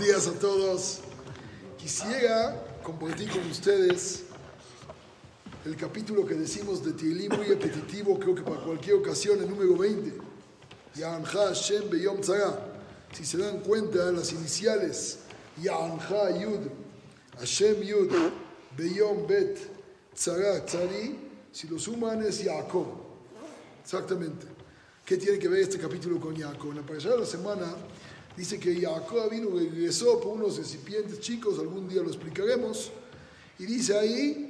días a todos. Quisiera compartir con ustedes el capítulo que decimos de Tilim muy repetitivo, creo que para cualquier ocasión, el número 20. Ya'anha Hashem Beyom Tzara. Si se dan cuenta, las iniciales Ya'anha Yud, Hashem Yud, Beyom Bet, Tzara, Tzari, si lo suman es Yaakov. Exactamente. ¿Qué tiene que ver este capítulo con Yaakov? En la parasha de la semana dice que Jacob vino, regresó por unos recipientes chicos, algún día lo explicaremos, y dice ahí.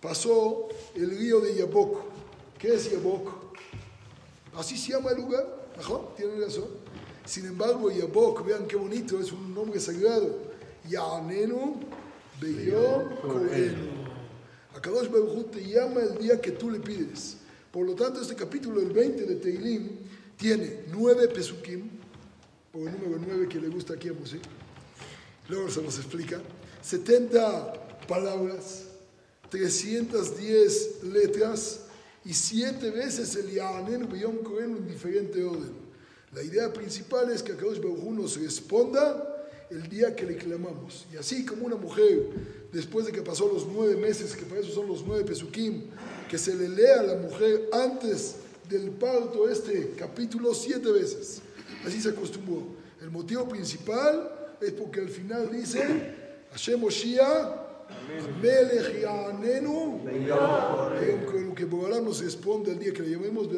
Pasó el río de Yabok. ¿Qué es Yabok? Así se llama el lugar. Ajá, tiene razón. Sin embargo, Yabok, vean qué bonito, es un nombre sagrado. Yanenu Beyom Koenu. Akadosh Baruj te llama el día que tú le pides. Por lo tanto, este capítulo, el 20 de Teilim, tiene nueve pesukim, por el número nueve que le gusta aquí a Moshe. Luego se nos explica. 70 palabras, 310 letras y siete veces el Yahanen Beyom Kohen en diferente orden. La idea principal es que Akadosh Baruj nos responda el día que le clamamos. Y así como una mujer, después de que pasó los nueve meses, que para eso son los nueve pesukim, que se le lea a la mujer antes del parto este capítulo siete veces. Así se acostumbró. El motivo principal es porque al final dice Hashem Oshia, Melech Yanenu, que Bogalá nos responde el día que le llamemos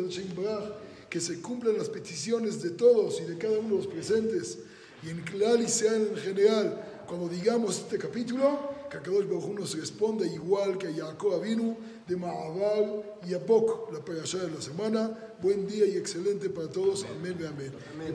que se cumplan las peticiones de todos y de cada uno de los presentes y en Klal y sea en general, cuando digamos este capítulo, que Akadosh Baruj nos responde igual que a Jacob Avinu de Ma'aval y a Bok, la parasha de la semana. Buen día y excelente para todos. Amén, amén. amén.